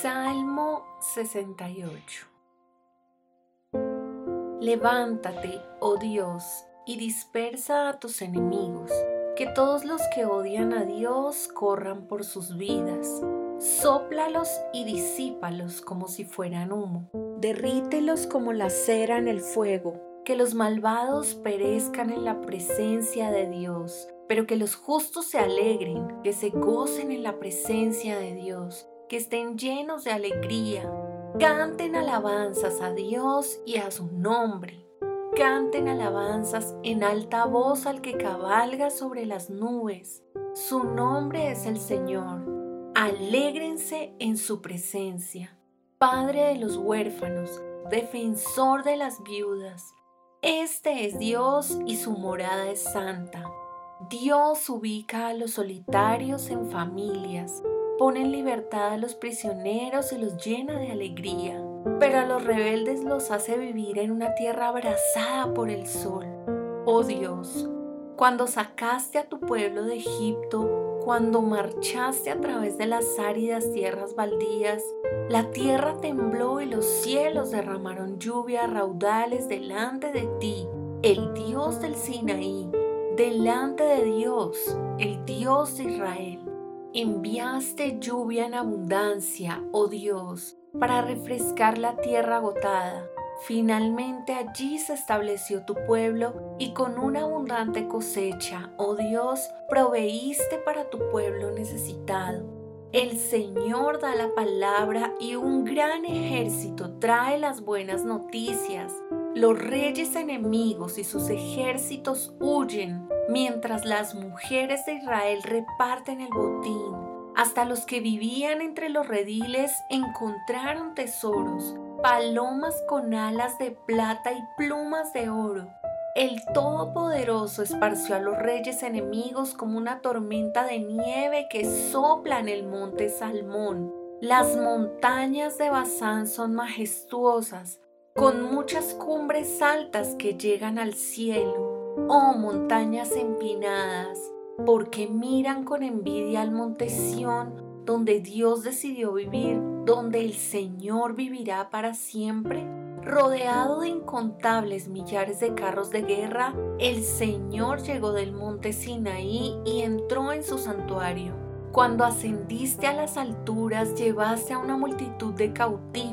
Salmo 68 Levántate, oh Dios, y dispersa a tus enemigos, que todos los que odian a Dios corran por sus vidas. Sóplalos y disípalos como si fueran humo. Derrítelos como la cera en el fuego. Que los malvados perezcan en la presencia de Dios, pero que los justos se alegren, que se gocen en la presencia de Dios que estén llenos de alegría. Canten alabanzas a Dios y a su nombre. Canten alabanzas en alta voz al que cabalga sobre las nubes. Su nombre es el Señor. Alégrense en su presencia. Padre de los huérfanos, defensor de las viudas. Este es Dios y su morada es santa. Dios ubica a los solitarios en familias pone en libertad a los prisioneros y los llena de alegría, pero a los rebeldes los hace vivir en una tierra abrasada por el sol. Oh Dios, cuando sacaste a tu pueblo de Egipto, cuando marchaste a través de las áridas tierras baldías, la tierra tembló y los cielos derramaron lluvia raudales delante de ti, el Dios del Sinaí, delante de Dios, el Dios de Israel. Enviaste lluvia en abundancia, oh Dios, para refrescar la tierra agotada. Finalmente allí se estableció tu pueblo y con una abundante cosecha, oh Dios, proveíste para tu pueblo necesitado. El Señor da la palabra y un gran ejército trae las buenas noticias. Los reyes enemigos y sus ejércitos huyen mientras las mujeres de Israel reparten el botín. Hasta los que vivían entre los rediles encontraron tesoros, palomas con alas de plata y plumas de oro. El Todopoderoso esparció a los reyes enemigos como una tormenta de nieve que sopla en el monte Salmón. Las montañas de Bazán son majestuosas, con muchas cumbres altas que llegan al cielo oh montañas empinadas, porque miran con envidia al monte Sión, donde Dios decidió vivir, donde el Señor vivirá para siempre. Rodeado de incontables millares de carros de guerra, el Señor llegó del monte Sinaí y entró en su santuario. Cuando ascendiste a las alturas, llevaste a una multitud de cautivos,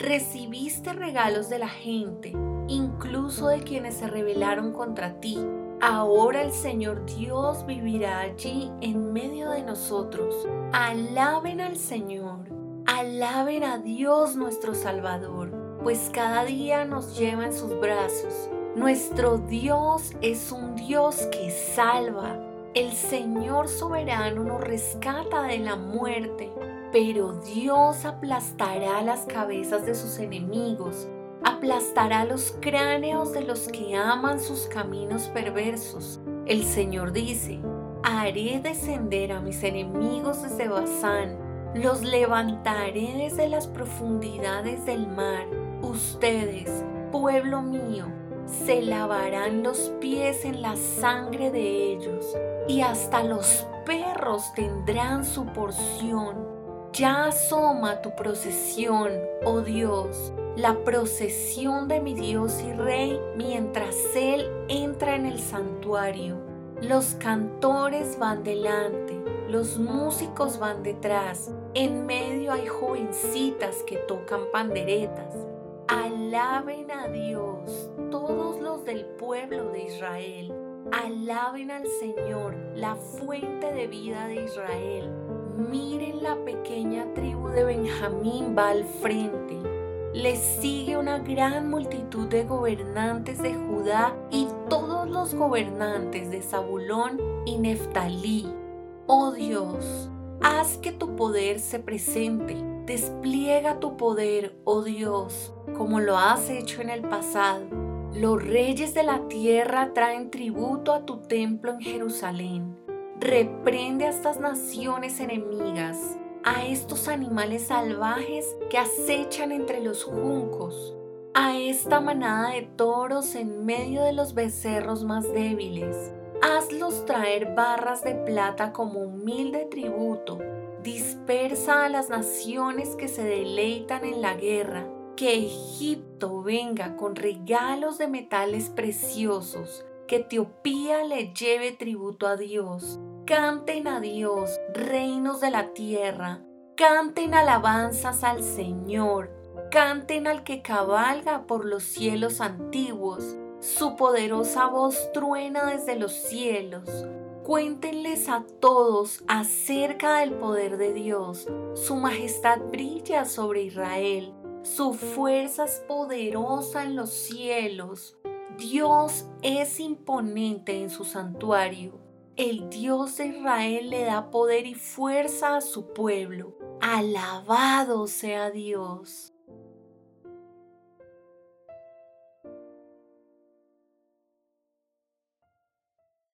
recibiste regalos de la gente, incluso de quienes se rebelaron contra ti. Ahora el Señor Dios vivirá allí en medio de nosotros. Alaben al Señor, alaben a Dios nuestro Salvador, pues cada día nos lleva en sus brazos. Nuestro Dios es un Dios que salva. El Señor soberano nos rescata de la muerte, pero Dios aplastará las cabezas de sus enemigos aplastará los cráneos de los que aman sus caminos perversos. El Señor dice, haré descender a mis enemigos desde Bazán, los levantaré desde las profundidades del mar. Ustedes, pueblo mío, se lavarán los pies en la sangre de ellos, y hasta los perros tendrán su porción. Ya asoma tu procesión, oh Dios, la procesión de mi Dios y Rey mientras Él entra en el santuario. Los cantores van delante, los músicos van detrás, en medio hay jovencitas que tocan panderetas. Alaben a Dios todos los del pueblo de Israel. Alaben al Señor, la fuente de vida de Israel. Miren la pequeña tribu de Benjamín va al frente le sigue una gran multitud de gobernantes de Judá y todos los gobernantes de Zabulón y Neftalí. Oh Dios, haz que tu poder se presente. Despliega tu poder, oh Dios, como lo has hecho en el pasado. Los reyes de la tierra traen tributo a tu templo en Jerusalén. Reprende a estas naciones enemigas a estos animales salvajes que acechan entre los juncos, a esta manada de toros en medio de los becerros más débiles. Hazlos traer barras de plata como humilde tributo, Dispersa a las naciones que se deleitan en la guerra. Que Egipto venga con regalos de metales preciosos. Que Etiopía le lleve tributo a Dios. Canten a Dios, reinos de la tierra. Canten alabanzas al Señor. Canten al que cabalga por los cielos antiguos. Su poderosa voz truena desde los cielos. Cuéntenles a todos acerca del poder de Dios. Su majestad brilla sobre Israel. Su fuerza es poderosa en los cielos. Dios es imponente en su santuario. El Dios de Israel le da poder y fuerza a su pueblo. Alabado sea Dios.